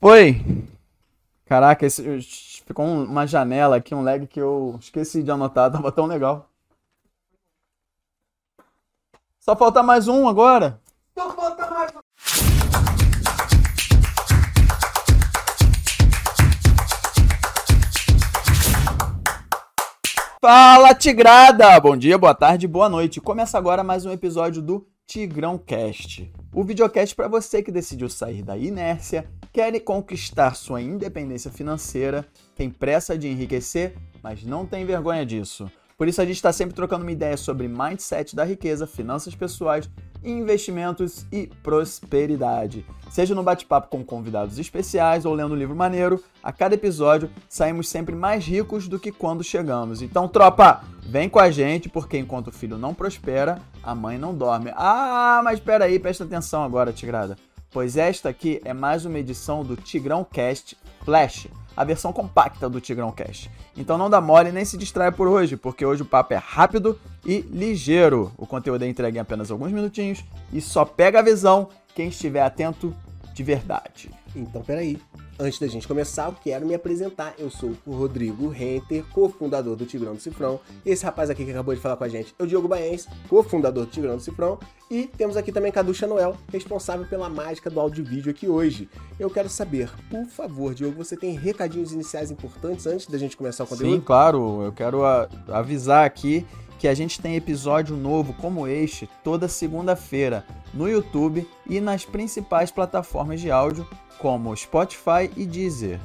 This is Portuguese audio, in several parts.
Oi! Caraca, esse, ficou um- uma janela aqui, um lag que eu esqueci de anotar, tava tão legal. Só falta mais um agora. Fala, Tigrada! Bom dia, boa tarde, boa noite. Começa agora mais um episódio do Tigrão Cast. O videocast para você que decidiu sair da inércia, quer conquistar sua independência financeira, tem pressa de enriquecer, mas não tem vergonha disso. Por isso a gente está sempre trocando uma ideia sobre mindset da riqueza, finanças pessoais, investimentos e prosperidade. Seja no bate-papo com convidados especiais ou lendo um livro maneiro, a cada episódio saímos sempre mais ricos do que quando chegamos. Então, tropa, vem com a gente, porque enquanto o filho não prospera, a mãe não dorme. Ah, mas espera aí, presta atenção agora, Tigrada. Pois esta aqui é mais uma edição do Tigrão Cast Flash, a versão compacta do Tigrão Cast. Então não dá mole nem se distrai por hoje, porque hoje o papo é rápido e ligeiro. O conteúdo é entregue em apenas alguns minutinhos e só pega a visão quem estiver atento de verdade. Então, peraí. Antes da gente começar, eu quero me apresentar. Eu sou o Rodrigo Renter, cofundador do Tigrão do Cifrão. Esse rapaz aqui que acabou de falar com a gente é o Diogo Baense, cofundador do Tigrão do Cifrão. E temos aqui também Cadu Chanuel, responsável pela mágica do áudio vídeo aqui hoje. Eu quero saber, por favor, Diogo, você tem recadinhos iniciais importantes antes da gente começar o conteúdo? Sim, claro. Eu quero avisar aqui que a gente tem episódio novo como este toda segunda-feira no YouTube e nas principais plataformas de áudio como Spotify e Deezer,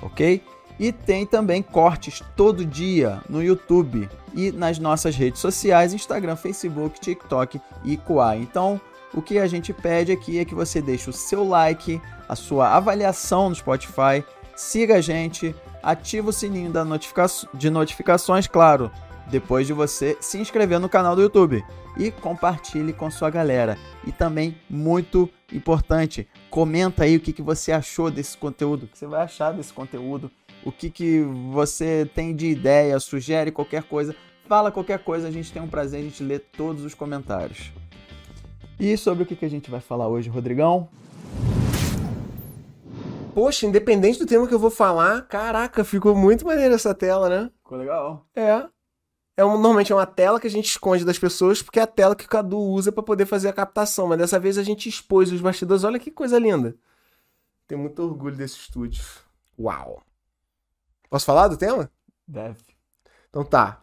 ok? E tem também cortes todo dia no YouTube e nas nossas redes sociais, Instagram, Facebook, TikTok e Quai. Então, o que a gente pede aqui é que você deixe o seu like, a sua avaliação no Spotify, siga a gente, ativa o sininho da notifica de notificações, claro, depois de você se inscrever no canal do YouTube e compartilhe com sua galera. E também, muito importante, comenta aí o que, que você achou desse conteúdo, o que você vai achar desse conteúdo, o que, que você tem de ideia, sugere qualquer coisa, fala qualquer coisa, a gente tem um prazer, a gente lê todos os comentários. E sobre o que, que a gente vai falar hoje, Rodrigão? Poxa, independente do tema que eu vou falar, caraca, ficou muito maneiro essa tela, né? Ficou legal. É. É um, normalmente é uma tela que a gente esconde das pessoas, porque é a tela que o Cadu usa pra poder fazer a captação. Mas dessa vez a gente expôs os bastidores. Olha que coisa linda. Tenho muito orgulho desse estúdio. Uau. Posso falar do tema? Deve. Então tá.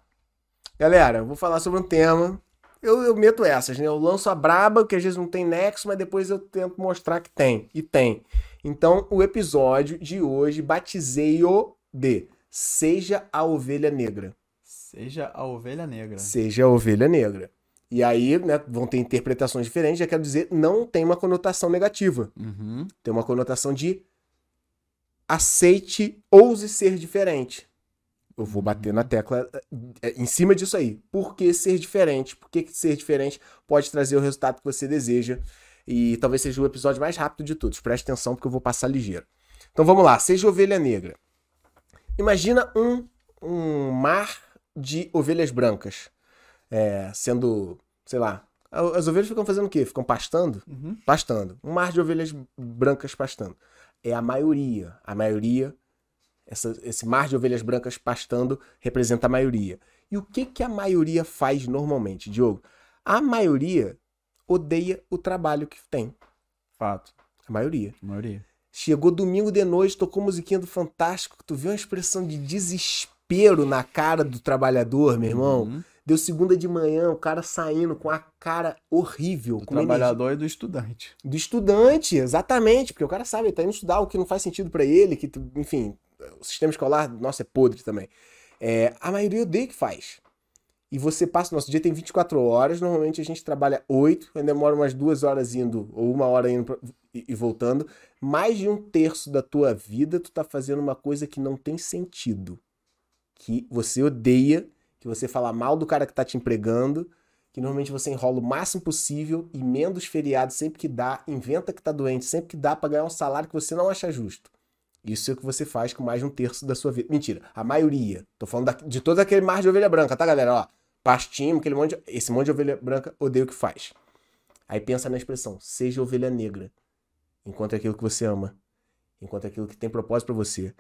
Galera, eu vou falar sobre um tema. Eu, eu meto essas, né? Eu lanço a braba, que às vezes não tem nexo, mas depois eu tento mostrar que tem. E tem. Então, o episódio de hoje batizei-o de Seja a Ovelha Negra. Seja a ovelha negra. Seja a ovelha negra. E aí, né, vão ter interpretações diferentes, já quero dizer, não tem uma conotação negativa. Uhum. Tem uma conotação de aceite, ouse ser diferente. Eu vou bater na tecla eh, em cima disso aí. Por que ser diferente? Por que que ser diferente pode trazer o resultado que você deseja? E talvez seja o episódio mais rápido de todos. Preste atenção porque eu vou passar ligeiro. Então vamos lá, seja ovelha negra. Imagina um, um mar de ovelhas brancas. É, sendo, sei lá, as ovelhas ficam fazendo o quê? Ficam pastando? Uhum. Pastando. Um mar de ovelhas brancas pastando. É a maioria. A maioria, essa- esse mar de ovelhas brancas pastando representa a maioria. E o que, que a maioria faz normalmente, Diogo? A maioria odeia o trabalho que tem. Fato. A maioria. A maioria. Chegou domingo de noite, tocou musiquinha do Fantástico, tu viu uma expressão de desespero na cara do trabalhador, meu irmão? Uhum. Deu segunda de manhã, o cara saindo com a cara horrível. Do trabalhador e do estudante. do estudante, exatamente, porque o cara sabe, ele tá indo estudar o que não faz sentido pra ele, que, enfim, o sistema escolar, nossa, é podre também. É, a maioria odeia que faz. E você passa, nosso dia tem 24 horas, normalmente a gente trabalha 8, ainda demora umas duas horas indo, ou uma hora indo pra- e, e voltando. Mais de um terço da tua vida tu tá fazendo uma coisa que não tem sentido. Que você odeia, que você fala mal do cara que tá te empregando, que normalmente você enrola o máximo possível, emenda os feriados sempre que dá, inventa que tá doente sempre que dá pra ganhar um salário que você não acha justo. Isso é o que você faz com mais de um terço da sua vida. Mentira, a maioria. Tô falando da- de todo aquele mar de ovelha branca, tá, galera? Ó, pastinho, aquele monte de, esse monte de ovelha branca odeia o que faz. Aí pensa na expressão, seja ovelha negra, enquanto é aquilo que você ama. Encontre aquilo que tem propósito para você.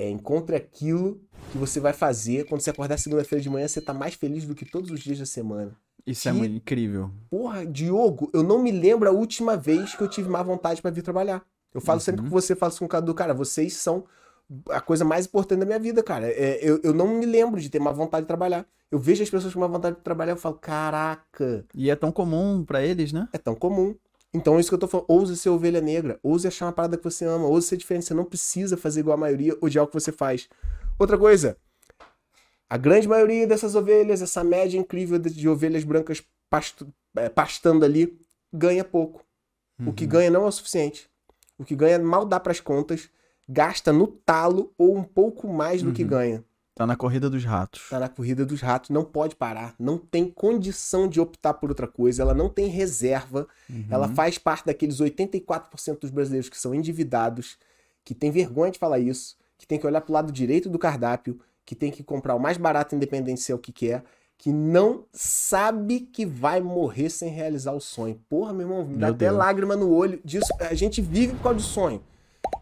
É, encontre aquilo que você vai fazer quando você acordar segunda-feira de manhã, você tá mais feliz do que todos os dias da semana. Isso é Que- muito incrível. Porra, Diogo, eu não me lembro a última vez que eu tive má vontade pra vir trabalhar. Eu falo sempre Uhum. com você, falo com o Cadu, cara, vocês são a coisa mais importante da minha vida, cara. É, eu, eu não me lembro de ter má vontade de trabalhar. Eu vejo as pessoas com má vontade de trabalhar, eu falo, caraca, E é tão comum pra eles, né? é tão comum. Então é isso que eu tô falando. Ouse ser ovelha negra. Ouse achar uma parada que você ama. Ouse ser diferente. Você não precisa fazer igual a maioria, odiar o que você faz. Outra coisa. A grande maioria dessas ovelhas, essa média incrível de, ovelhas brancas pasto- é, pastando ali, ganha pouco. O que Uhum. ganha não é o suficiente. O que ganha mal dá pras contas, gasta no talo ou um pouco mais do que Uhum. ganha. Tá na corrida dos ratos. Tá na corrida dos ratos, não pode parar, não tem condição de optar por outra coisa, ela não tem reserva, Uhum. ela faz parte daqueles 84% dos brasileiros que são endividados, que tem vergonha de falar isso, que tem que olhar pro lado direito do cardápio, que tem que comprar o mais barato independente se é o que quer, que não sabe que vai morrer sem realizar o sonho. Porra, meu irmão, me dá Meu até Deus. lágrima no olho disso. A gente vive por causa do sonho.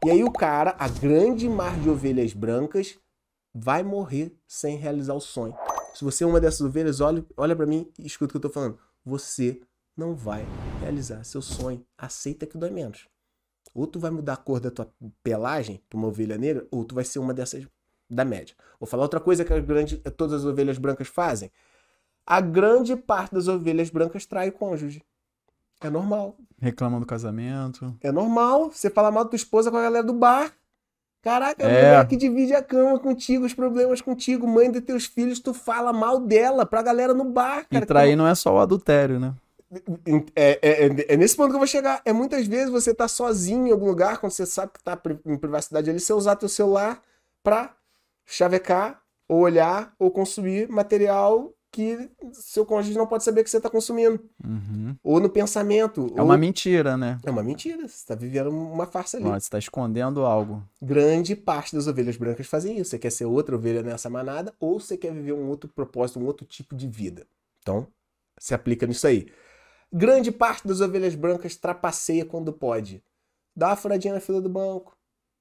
E aí o cara, a grande mar de ovelhas brancas, vai morrer sem realizar o sonho. Se você é uma dessas ovelhas, olha, olha para mim e escuta o que eu tô falando. Você não vai realizar seu sonho. Aceita que dói menos. Ou tu vai mudar a cor da tua pelagem pra uma ovelha negra, ou tu vai ser uma dessas da média. Vou falar outra coisa que grande, todas as ovelhas brancas fazem. A grande parte das ovelhas brancas trai o cônjuge. É normal. Reclamam do casamento. É normal você falar mal da tua esposa com a galera do bar. Caraca, a É. mulher que divide a cama contigo, os problemas contigo, mãe de teus filhos, tu fala mal dela pra galera no bar, cara. e trair não é só o adultério, né? É, é, é- é nesse ponto que eu vou chegar. É muitas vezes você tá sozinho em algum lugar, quando você sabe que tá em privacidade ali, você usar teu celular pra chavecar, ou olhar, ou consumir material que seu cônjuge não pode saber que você tá consumindo. Uhum. Ou no pensamento. É ou- uma mentira, né? É uma mentira. Você tá vivendo uma farsa ali. Ó, Você tá escondendo algo. Grande parte das ovelhas brancas fazem isso. Você quer ser outra ovelha nessa manada ou você quer viver um outro propósito, um outro tipo de vida. Então, se aplica nisso aí. Grande parte das ovelhas brancas trapaceia quando pode. Dá uma furadinha na fila do banco.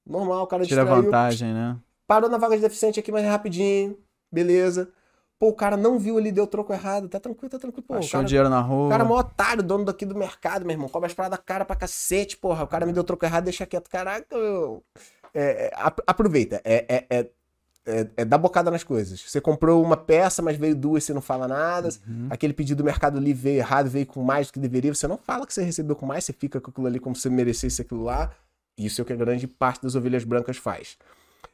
Normal, o cara Tira distraiu. vantagem, né? Parou na vaga de deficiente aqui mais rapidinho. Beleza. Pô, o cara não viu ali, deu troco errado. Tá tranquilo, tá tranquilo. Pô, o Achou cara, dinheiro na o rua. cara é mó otário, dono daqui do mercado, meu irmão. Cobra as paradas cara pra cacete, porra. O cara me deu troco errado, deixa quieto. Caraca, meu. É, é, ap- aproveita. É, é, é, é, é dar bocada nas coisas. Você comprou uma peça, mas veio duas, você não fala nada. Uhum. Aquele pedido do Mercado Livre veio errado, veio com mais do que deveria. Você não fala que você recebeu com mais, você fica com aquilo ali como se você merecesse aquilo lá. Isso é o que a grande parte das ovelhas brancas faz.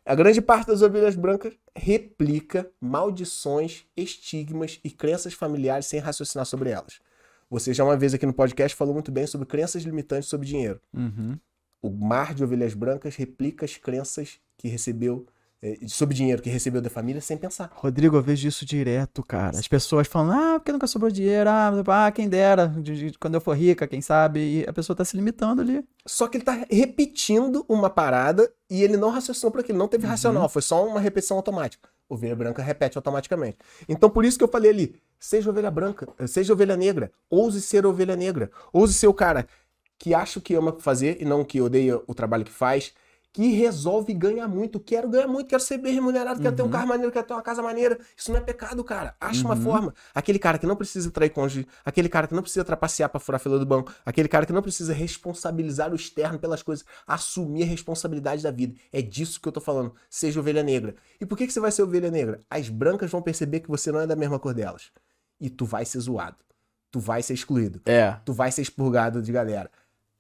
A grande parte das ovelhas brancas replica maldições, estigmas e crenças familiares sem raciocinar sobre elas. Você já uma vez aqui no podcast falou muito bem sobre crenças limitantes sobre dinheiro. Uhum. O mar de ovelhas brancas replica as crenças que recebeu sobre dinheiro que recebeu da família sem pensar. Rodrigo, eu vejo isso direto, cara. As pessoas falam, ah, porque nunca sobrou dinheiro, ah, ah, quem dera, de- de- quando eu for rica, quem sabe, e a pessoa tá se limitando ali. Só que ele tá repetindo uma parada e ele não raciocinou para aquilo, não teve racional, foi só uma repetição automática. Ovelha branca repete automaticamente. Então por isso que eu falei ali, seja ovelha branca, seja ovelha negra, ouse ser ovelha negra, ouse ser o cara que acha o que ama fazer e não que odeia o trabalho que faz, que resolve ganhar muito. Quero ganhar muito, quero ser bem remunerado, quero ter um Uhum. carro maneiro, quero ter uma casa maneira. Isso não é pecado, cara. Acha uma Uhum. forma. Aquele cara que não precisa trair cônjuge, aquele cara que não precisa trapacear pra furar a fila do banco, aquele cara que não precisa responsabilizar o externo pelas coisas, assumir a responsabilidade da vida. É disso que eu tô falando. Seja ovelha negra. E por que, que você vai ser ovelha negra? As brancas vão perceber que você não é da mesma cor delas. E tu vai ser zoado. Tu vai ser excluído. É. Tu vai ser expurgado de galera.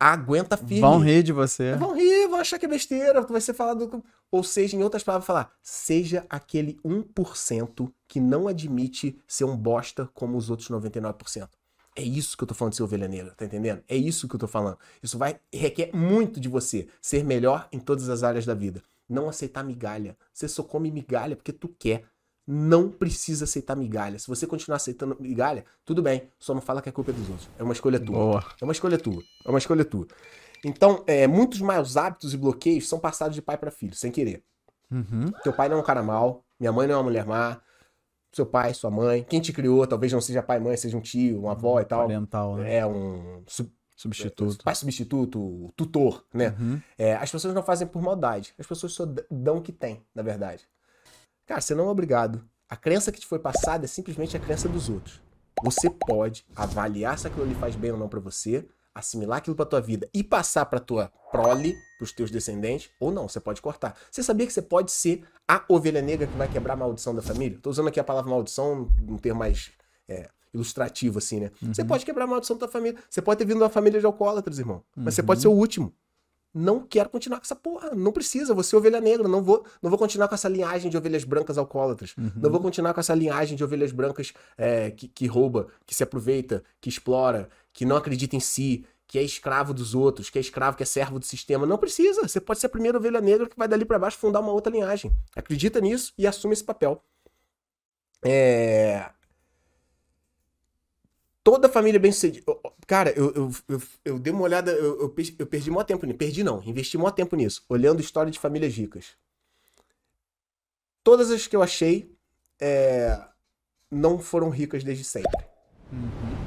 Aguenta firme. Vão rir de você. Vão rir, vão achar que é besteira, tu vai ser falado. Ou seja, em outras palavras, falar, seja aquele 1% que não admite ser um bosta como os outros 99%. É isso que eu tô falando de ser ovelha negra, tá entendendo? É isso que eu tô falando. Isso vai requer muito de você ser melhor em todas as áreas da vida. Não aceitar migalha. Você só come migalha porque tu quer. Não precisa aceitar migalha. Se você continuar aceitando migalha, tudo bem. Só não fala que é culpa dos outros. É uma escolha tua. Boa. É uma escolha tua. É uma escolha tua. Então, é, muitos maus hábitos e bloqueios são passados de pai para filho, sem querer. Uhum. Teu pai não é um cara mau, minha mãe não é uma mulher má, seu pai, sua mãe, quem te criou, talvez não seja pai e mãe, seja um tio, uma avó e tal. Oriental, né? É um su- Substituto. Pai substituto, tutor, né? Uhum. É, as pessoas não fazem por maldade. As pessoas só dão o que tem, na verdade. Cara, você não é obrigado. A crença que te foi passada é simplesmente a crença dos outros. Você pode avaliar se aquilo ali faz bem ou não pra você, assimilar aquilo pra tua vida e passar pra tua prole, pros teus descendentes, ou não, você pode cortar. Você sabia que você pode ser a ovelha negra que vai quebrar a maldição da família? Tô usando aqui a palavra maldição, um termo mais é, ilustrativo, assim, né? Você pode quebrar a maldição da tua família. Você pode ter vindo de uma família de alcoólatras, irmão. Mas você pode ser o último não quero continuar com essa porra. Não precisa, vou ser ovelha negra. Não vou, não vou continuar com essa linhagem de ovelhas brancas alcoólatras. Não vou continuar com essa linhagem de ovelhas brancas é, que, que rouba, que se aproveita, que explora, que não acredita em si, que é escravo dos outros, que é escravo, que é servo do sistema. Não precisa. Você pode ser a primeira ovelha negra que vai dali pra baixo fundar uma outra linhagem. Acredita nisso e assume esse papel. É toda família bem sucedida. Cara, eu, eu, eu, eu dei uma olhada, eu, eu, pe- eu perdi maior tempo nisso. Perdi não, investi maior tempo nisso, olhando história de famílias ricas. Todas as que eu achei é, não foram ricas desde sempre.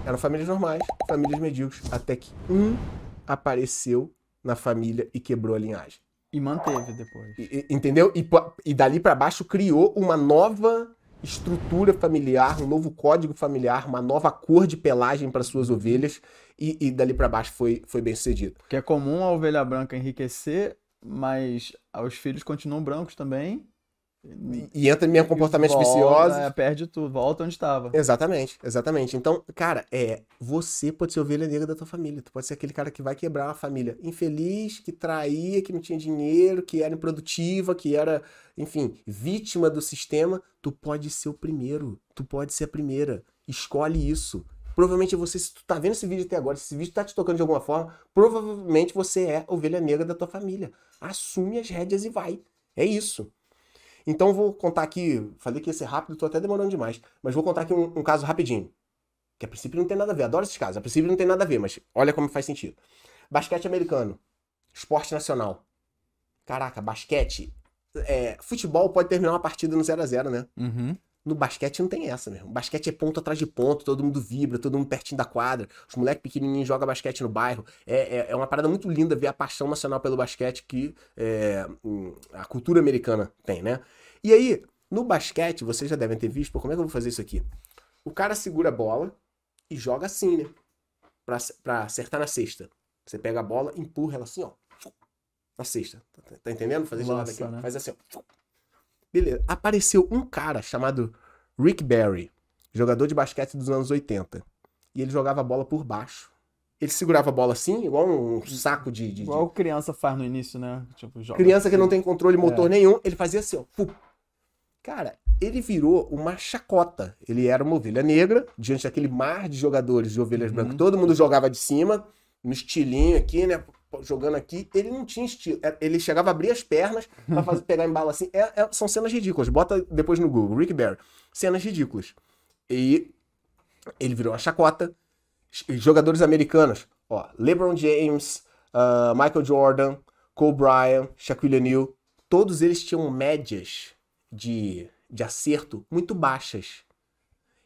Eram famílias normais, famílias medíocres, até que um apareceu na família e quebrou a linhagem. E manteve depois. E- e- entendeu? E, e dali pra baixo criou uma nova estrutura familiar, um novo código familiar, uma nova cor de pelagem para suas ovelhas e, e dali pra baixo foi, foi bem sucedido. Porque é comum a ovelha branca enriquecer, mas os filhos continuam brancos também. E, entra em minha comportamentos Volta, viciosos. é, perde tudo, volta onde estava. Exatamente, exatamente. Então, cara, é, você pode ser ovelha negra da tua família. Tu pode ser aquele cara que vai quebrar uma família infeliz, que traía, que não tinha dinheiro, que era improdutiva, que era, enfim, vítima do sistema. Tu pode ser o primeiro. Tu pode ser a primeira. Escolhe isso. Provavelmente você, se tu tá vendo esse vídeo até agora, se esse vídeo tá te tocando de alguma forma, provavelmente você é ovelha negra da tua família. Assume as rédeas e vai. É isso. Então vou contar aqui, falei que ia ser rápido, tô até demorando demais, mas vou contar aqui um, um caso rapidinho. Que a princípio não tem nada a ver, adoro esses casos, a princípio não tem nada a ver, mas olha como faz sentido. Basquete americano, esporte nacional. Caraca, basquete. é, futebol pode terminar uma partida no 0 a 0 né? Uhum. No basquete não tem essa, mesmo. Basquete é ponto atrás de ponto, todo mundo vibra, todo mundo pertinho da quadra. Os moleques pequenininhos jogam basquete no bairro. É, é, é uma parada muito linda ver a paixão nacional pelo basquete que é, hum, a cultura americana tem, né? E aí, no basquete, vocês já devem ter visto, pô, como é que eu vou fazer isso aqui? O cara segura a bola e joga assim, né? Pra, pra acertar na cesta. Você pega a bola, empurra ela assim, ó. Na cesta. Tá, tá entendendo? Fazer esse lado aqui, Lança, né? Faz assim, ó. Beleza. Apareceu um cara chamado Rick Barry, jogador de basquete dos anos 80. E ele jogava a bola por baixo. Ele segurava a bola assim, igual um saco de. de- de- Igual criança faz no início, né? Tipo, joga Criança que assim. não tem controle motor nenhum, ele fazia assim, ó. Cara, ele virou uma chacota. Ele era uma ovelha negra, diante daquele mar de jogadores de ovelhas Uhum. brancas. Todo mundo jogava de cima, no estilinho aqui, né? Jogando aqui. Ele não tinha estilo. É, Ele chegava a abrir as pernas pra fazer, pegar em bala assim. É- é- são cenas ridículas. Bota depois no Google, Rick Barry. Cenas ridículas. E ele virou uma chacota. Jogadores americanos, ó, LeBron James, ah, Michael Jordan, Kobe Bryant, Shaquille O'Neal, todos eles tinham médias de, de acerto muito baixas.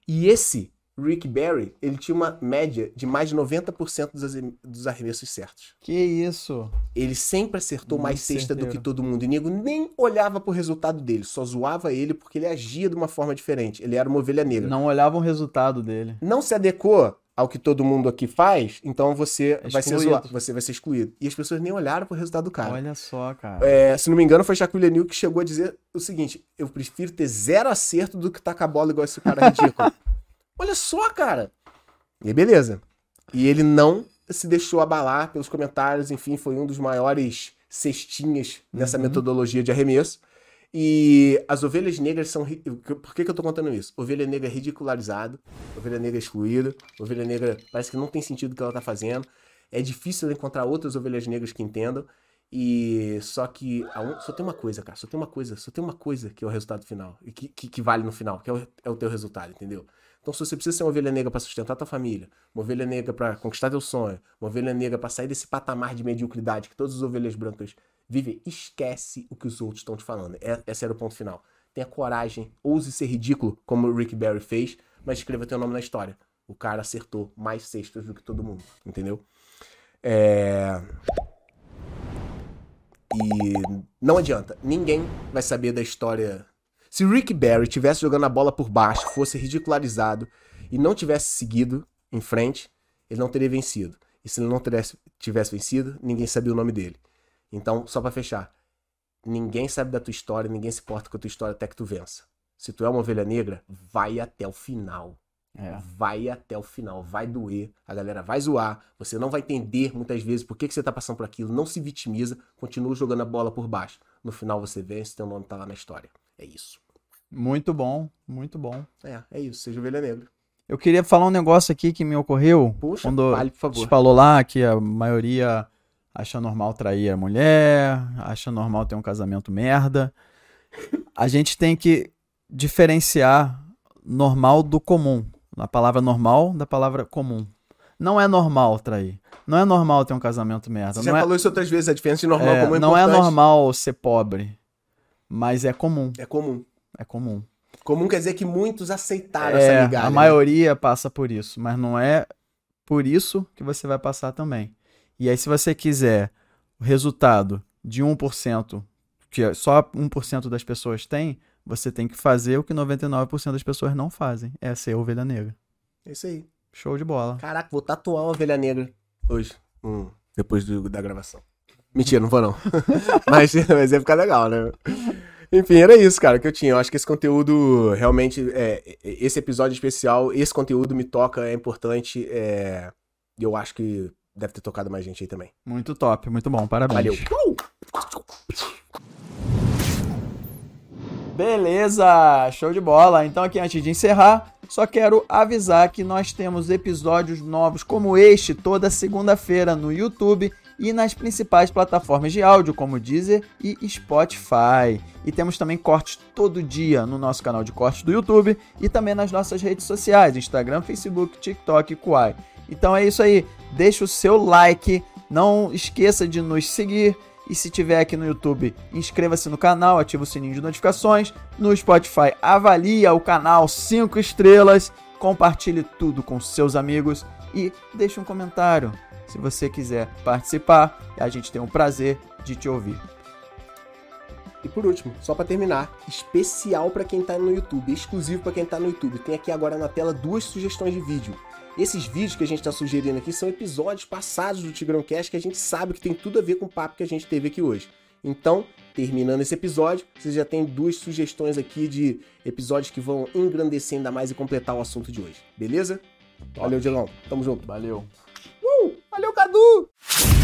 E esse Rick Barry, ele tinha uma média de mais de 90% dos, dos arremessos certos. Que isso? Ele sempre acertou Muito mais cesta do que todo mundo. E nego nem olhava pro resultado dele, só zoava ele porque ele agia de uma forma diferente. Ele era uma ovelha negra Não olhavam o resultado dele. não se adequou ao que todo mundo aqui faz, então você vai ser Excluído. zoado, você vai ser excluído. E as pessoas nem olharam pro resultado do cara. Olha só, cara. É, se não me engano, foi Shaquille O'Neal que chegou a dizer o seguinte: eu prefiro ter zero acerto do que tacar a bola igual esse cara ridículo. Olha só, cara. E beleza. E ele não se deixou abalar pelos comentários, enfim, foi um dos maiores cestinhas nessa Uhum. metodologia de arremesso. E as ovelhas negras são. Por que, que eu tô contando isso? Ovelha negra é ridicularizado, ovelha negra é excluída, ovelha negra parece que não tem sentido o que ela tá fazendo. É difícil encontrar outras ovelhas negras que entendam. E só que só tem uma coisa, cara. Só tem uma coisa, só tem uma coisa que é o resultado final. E que, que, que vale no final, que é o, é o teu resultado, entendeu? Então, se você precisa ser uma ovelha negra pra sustentar tua família, uma ovelha negra pra conquistar teu sonho, uma ovelha negra pra sair desse patamar de mediocridade que todas as ovelhas brancas vivem, esquece o que os outros estão te falando. É- esse era o ponto final. Tenha coragem, ouse ser ridículo, como o Rick Barry fez, mas escreva teu nome na história. O cara acertou mais cestas do que todo mundo, entendeu? É... E não adianta, ninguém vai saber da história. Se Rick Barry tivesse jogando a bola por baixo, fosse ridicularizado e não tivesse seguido em frente, ele não teria vencido. E se ele não tivesse, tivesse vencido, ninguém sabia o nome dele. Então, só para fechar, ninguém sabe da tua história, ninguém se importa com a tua história até que tu vença. Se tu é uma ovelha negra, vai até o final. É. Vai até o final, vai doer, a galera vai zoar, você não vai entender muitas vezes por que, que você tá passando por aquilo, não se vitimiza, continua jogando a bola por baixo. No final você vence, teu nome tá lá na história. É isso. Muito bom, muito bom. É, é isso, seja ovelha negra. Eu queria falar um negócio aqui que me ocorreu. Puxa, quando vale, por favor. Falou lá que a maioria acha normal trair a mulher, acha normal ter um casamento merda. A gente tem que diferenciar normal do comum a palavra normal da palavra comum. Não é normal trair. Não é normal ter um casamento merda. Você não já é... falou isso outras vezes, a diferença de normal é, comum é Não é normal ser pobre, mas é comum. É comum. É comum. Comum quer dizer que muitos aceitaram é, essa migalha. A né? maioria passa por isso, mas não é por isso que você vai passar também. E aí, se você quiser o resultado de 1%, que só 1% das pessoas têm, você tem que fazer o que 99% das pessoas não fazem. É ser ovelha negra. É isso aí. Show de bola. Caraca, vou tatuar uma ovelha negra hoje. Hum, depois do, da gravação. Mentira, não vou não. mas, mas ia ficar legal, né? Enfim, era isso, cara, que eu tinha. Eu acho que esse conteúdo realmente. É, esse episódio especial, esse conteúdo me toca, é importante. É, e eu acho que deve ter tocado mais gente aí também. Muito top, muito bom. Parabéns. Valeu. Beleza, show de bola. Então aqui antes de encerrar, só quero avisar que nós temos episódios novos como este toda segunda-feira no YouTube e nas principais plataformas de áudio como Deezer e Spotify. E temos também cortes todo dia no nosso canal de cortes do YouTube e também nas nossas redes sociais, Instagram, Facebook, TikTok e Kuai. Então é isso aí, deixa o seu like, não esqueça de nos seguir e se tiver aqui no YouTube, inscreva-se no canal, ativa o sininho de notificações. No Spotify, avalia o canal 5 estrelas. Compartilhe tudo com seus amigos e deixe um comentário. Se você quiser participar, a gente tem o prazer de te ouvir. E por último, só para terminar, especial para quem está no YouTube, exclusivo para quem está no YouTube. Tem aqui agora na tela duas sugestões de vídeo. Esses vídeos que a gente está sugerindo aqui são episódios passados do Tigrão Cast que a gente sabe que tem tudo a ver com o papo que a gente teve aqui hoje. Então, terminando esse episódio, vocês já tem duas sugestões aqui de episódios que vão engrandecer ainda mais e completar o assunto de hoje. Beleza? Top. Valeu, Diegão. Tamo junto. Valeu. obrigado!